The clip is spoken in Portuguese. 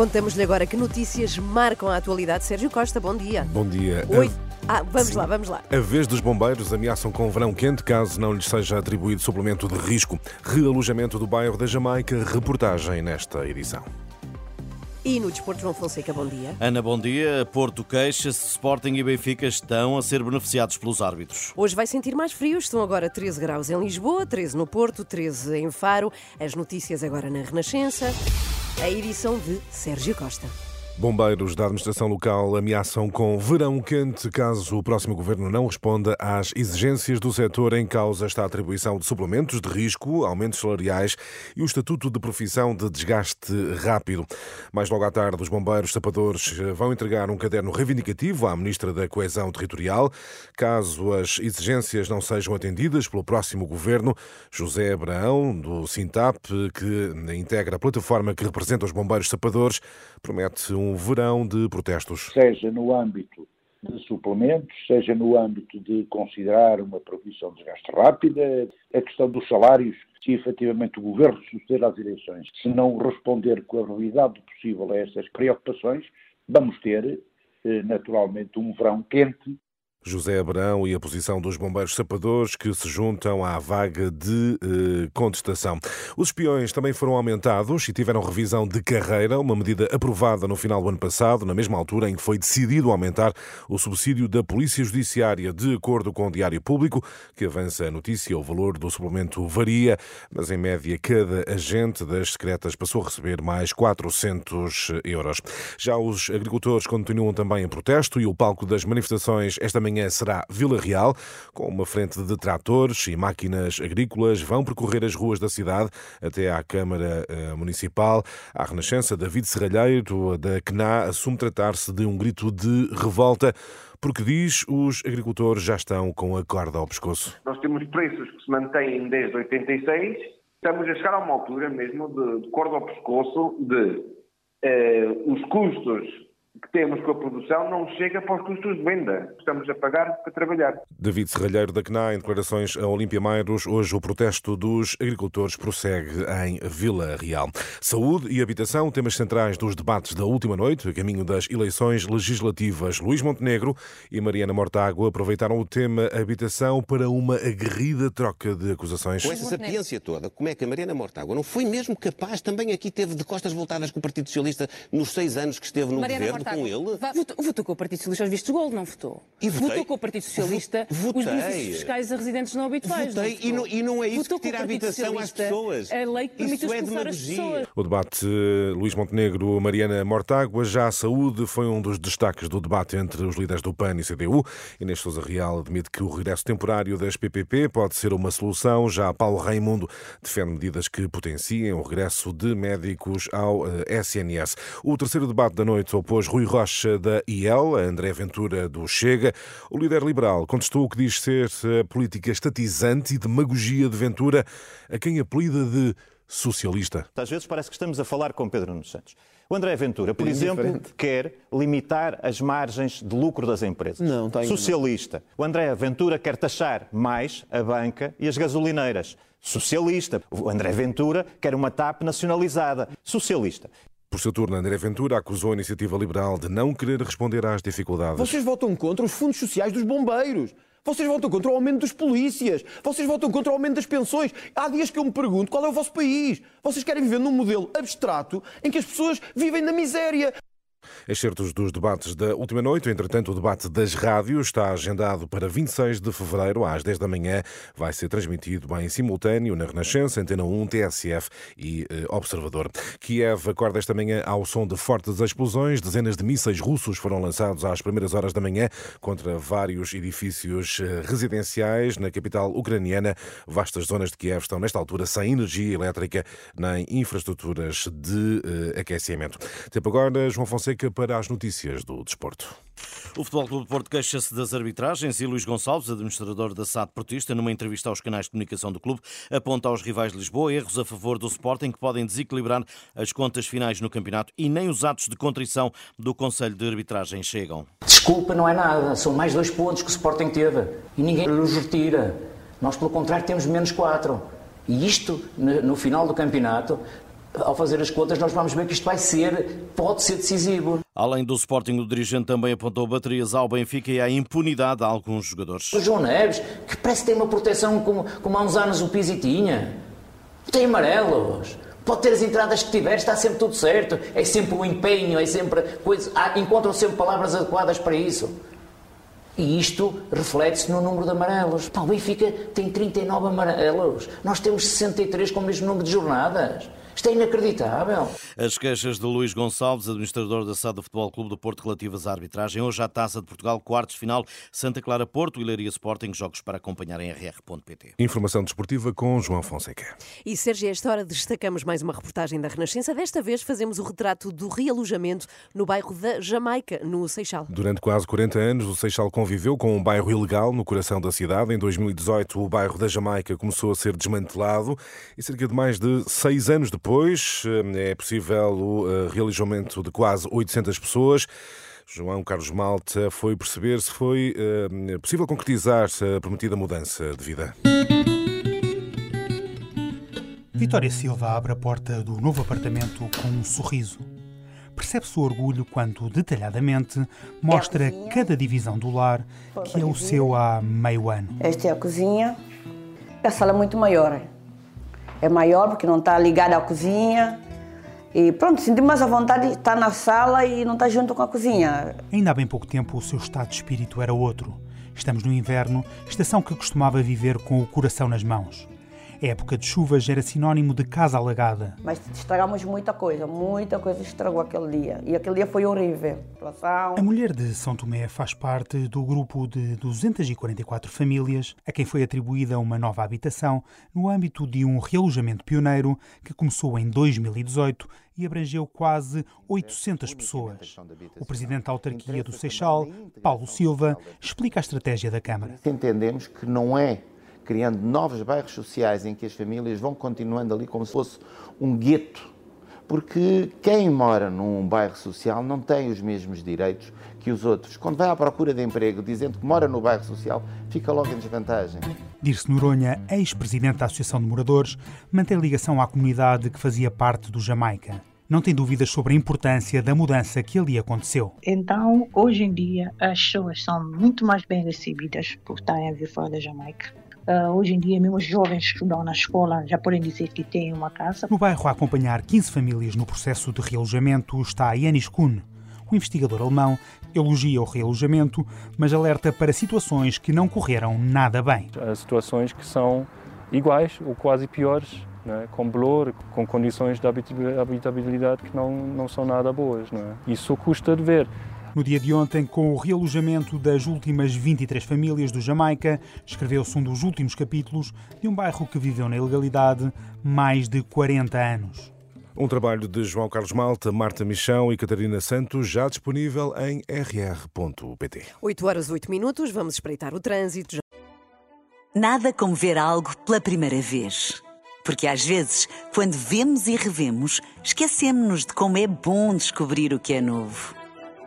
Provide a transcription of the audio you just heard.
Contamos-lhe agora que notícias marcam a atualidade. Sérgio Costa, bom dia. Bom dia. Oi. Ah, vamos lá, vamos lá. A vez dos bombeiros ameaçam com verão quente caso não lhes seja atribuído suplemento de risco. Realojamento do bairro da Jamaica, reportagem nesta edição. E no Desporto, João Fonseca, bom dia. Ana, bom dia. Porto queixa-se, Sporting e Benfica estão a ser beneficiados pelos árbitros. Hoje vai sentir mais frio, estão agora 13 graus em Lisboa, 13 no Porto, 13 em Faro. As notícias agora na Renascença. A edição de Sérgio Costa. Bombeiros da administração local ameaçam com verão quente caso o próximo governo não responda às exigências do setor. Em causa está a atribuição de suplementos de risco, aumentos salariais e o estatuto de profissão de desgaste rápido. Mais logo à tarde, os bombeiros sapadores vão entregar um caderno reivindicativo à ministra da Coesão Territorial. Caso as exigências não sejam atendidas pelo próximo governo, José Abraão, do Sintap, que integra a plataforma que representa os bombeiros sapadores, promete um verão de protestos. Seja no âmbito de suplementos, seja no âmbito de considerar uma proibição de desgaste rápida, a questão dos salários, se efetivamente o governo suceder às eleições, se não responder com a realidade possível a essas preocupações, vamos ter, eh, naturalmente, um verão quente José Abrão e a posição dos bombeiros sapadores que se juntam à vaga de eh, contestação. Os espiões também foram aumentados e tiveram revisão de carreira, uma medida aprovada no final do ano passado, na mesma altura em que foi decidido aumentar o subsídio da Polícia Judiciária, de acordo com o Diário Público, que avança a notícia. O valor do suplemento varia, mas em média cada agente das secretas passou a receber mais 400 euros. Já os agricultores continuam também em protesto e o palco das manifestações esta manhã manhã será Vila Real, com uma frente de tratores e máquinas agrícolas. Vão percorrer as ruas da cidade até à Câmara eh, Municipal. A Renascença, David Serralheiro, da CNA, assume tratar-se de um grito de revolta porque diz os agricultores já estão com a corda ao pescoço. Nós temos preços que se mantêm desde 86, estamos a chegar a uma altura mesmo de, de corda ao pescoço de eh, os custos que temos com a produção não chega para os custos de venda. Estamos a pagar para trabalhar. David Serralheiro da CNA, em declarações a Olímpia Mairos, hoje o protesto dos agricultores prossegue em Vila Real. Saúde e habitação, temas centrais dos debates da última noite, a caminho das eleições legislativas. Luís Montenegro e Mariana Mortágua aproveitaram o tema habitação para uma aguerrida troca de acusações. Com essa sapiência toda, como é que a Mariana Mortágua não foi mesmo capaz, também aqui teve de costas voltadas com o Partido Socialista nos seis anos que esteve no Mariana governo, com ele? Votou, votou, com o Partido Socialista os vistos gold, não votou? E votei. Votou com o Partido Socialista Votei. os benefícios fiscais a residentes não habituais. Votei, não e, não, e não é isso votou que tira a habitação às pessoas. A lei que permite isso é demagogia. pessoas. O debate eh, Luís Montenegro, Mariana Mortágua, já a saúde foi um dos destaques do debate entre os líderes do PAN e CDU. Inês Sousa Real admite que o regresso temporário das PPP pode ser uma solução. Já Paulo Raimundo defende medidas que potenciem o regresso de médicos ao eh, SNS. O terceiro debate da noite opôs Rui Rocha da IEL, a André Ventura do Chega. O líder liberal contestou o que diz ser a política estatizante e demagogia de Ventura, a quem apelida de socialista. Às vezes parece que estamos a falar com Pedro Nunes Santos. O André Ventura, por exemplo, quer limitar as margens de lucro das empresas. Não, Socialista. O André Ventura quer taxar mais a banca e as gasolineiras. Socialista. O André Ventura quer uma TAP nacionalizada. Socialista. Por seu turno, André Ventura acusou a iniciativa liberal de não querer responder às dificuldades. Vocês votam contra os fundos sociais dos bombeiros. Vocês votam contra o aumento dos polícias. Vocês votam contra o aumento das pensões. Há dias que eu me pergunto qual é o vosso país. Vocês querem viver num modelo abstrato em que as pessoas vivem na miséria. Excertos dos debates da última noite. Entretanto, o debate das rádios está agendado para 26 de fevereiro, às 10 da manhã. Vai ser transmitido em simultâneo na Renascença, Antena 1, TSF e eh, Observador. Kiev acorda esta manhã ao som de fortes explosões. Dezenas de mísseis russos foram lançados às primeiras horas da manhã contra vários edifícios eh, residenciais na capital ucraniana. Vastas zonas de Kiev estão, nesta altura, sem energia elétrica nem infraestruturas de eh, aquecimento. Tempo agora, João Fonseca, para as notícias do desporto. O Futebol Clube de Porto queixa-se das arbitragens e Luís Gonçalves, administrador da SAD Portista, numa entrevista aos canais de comunicação do clube, aponta aos rivais de Lisboa erros a favor do Sporting que podem desequilibrar as contas finais no campeonato e nem os atos de contrição do Conselho de Arbitragem chegam. Desculpa, não é nada. São mais dois pontos que o Sporting teve e ninguém os retira. Nós, pelo contrário, temos menos quatro. E isto, no final do campeonato, ao fazer as contas, nós vamos ver que isto vai ser, pode ser decisivo. Além do Sporting, o dirigente também apontou baterias ao Benfica e à impunidade a alguns jogadores. O João Neves, que parece que tem uma proteção como, como há uns anos o Pizzi tinha. Tem amarelos. Pode ter as entradas que tiver, está sempre tudo certo. É sempre um empenho, é sempre coisa. Encontram sempre palavras adequadas para isso. E isto reflete-se no número de amarelos. Pá, o Benfica tem 39 amarelos. Nós temos 63 com o mesmo número de jornadas. Isto é inacreditável. As queixas de Luís Gonçalves, administrador da SAD do Futebol Clube do Porto, relativas à arbitragem. Hoje, a Taça de Portugal, quartos final, Santa Clara Porto e Leiria Sporting, jogos para acompanhar em rr.pt. Informação desportiva com João Fonseca. E, Sérgio, a esta hora destacamos mais uma reportagem da Renascença. Desta vez fazemos o retrato do realojamento no bairro da Jamaica, no Seixal. Durante quase 40 anos, o Seixal conviveu com um bairro ilegal no coração da cidade. Em 2018, o bairro da Jamaica começou a ser desmantelado e cerca de mais de seis anos depois, depois é possível o eh, realojamento de quase 800 pessoas. João Carlos Malta foi perceber se foi eh, possível concretizar a prometida mudança de vida. Vitória Silva abre a porta do novo apartamento com um sorriso. Percebe-se o orgulho quando, detalhadamente, mostra cada divisão do lar que é o seu há meio ano. Esta é a cozinha. A sala é muito maior é maior porque não está ligada à cozinha. E pronto, senti mais à vontade de estar na sala e não estar junto com a cozinha. Ainda há bem pouco tempo o seu estado de espírito era outro. Estamos no inverno, estação que costumava viver com o coração nas mãos. A época de chuvas era sinónimo de casa alagada. Mas estragamos muita coisa, muita coisa estragou aquele dia. E aquele dia foi horrível. A mulher de São Tomé faz parte do grupo de 244 famílias a quem foi atribuída uma nova habitação no âmbito de um realojamento pioneiro que começou em 2018 e abrangeu quase 800 pessoas. O presidente da autarquia do Seixal, Paulo Silva, explica a estratégia da Câmara. Entendemos que não é criando novos bairros sociais em que as famílias vão continuando ali como se fosse um gueto. Porque quem mora num bairro social não tem os mesmos direitos que os outros. Quando vai à procura de emprego dizendo que mora no bairro social, fica logo em desvantagem. Dirce Noronha, ex-presidente da Associação de Moradores, mantém ligação à comunidade que fazia parte do Jamaica não tem dúvidas sobre a importância da mudança que ali aconteceu. Então, hoje em dia, as pessoas são muito mais bem recebidas por estarem a vir fora da Jamaica. Uh, hoje em dia, mesmo os jovens que estudam na escola já podem dizer que têm uma casa. No bairro a acompanhar 15 famílias no processo de realojamento está Yanis Kuhn. O investigador alemão elogia o realojamento, mas alerta para situações que não correram nada bem. Há situações que são iguais ou quase piores, é? com bolor, com condições de habitabilidade que não, não são nada boas. É? Isso custa de ver. No dia de ontem, com o realojamento das últimas 23 famílias do Jamaica, escreveu-se um dos últimos capítulos de um bairro que viveu na ilegalidade mais de 40 anos. Um trabalho de João Carlos Malta, Marta Michão e Catarina Santos, já disponível em rr.pt. 8 horas 8 minutos, vamos espreitar o trânsito. Nada como ver algo pela primeira vez. Porque às vezes, quando vemos e revemos, esquecemos-nos de como é bom descobrir o que é novo.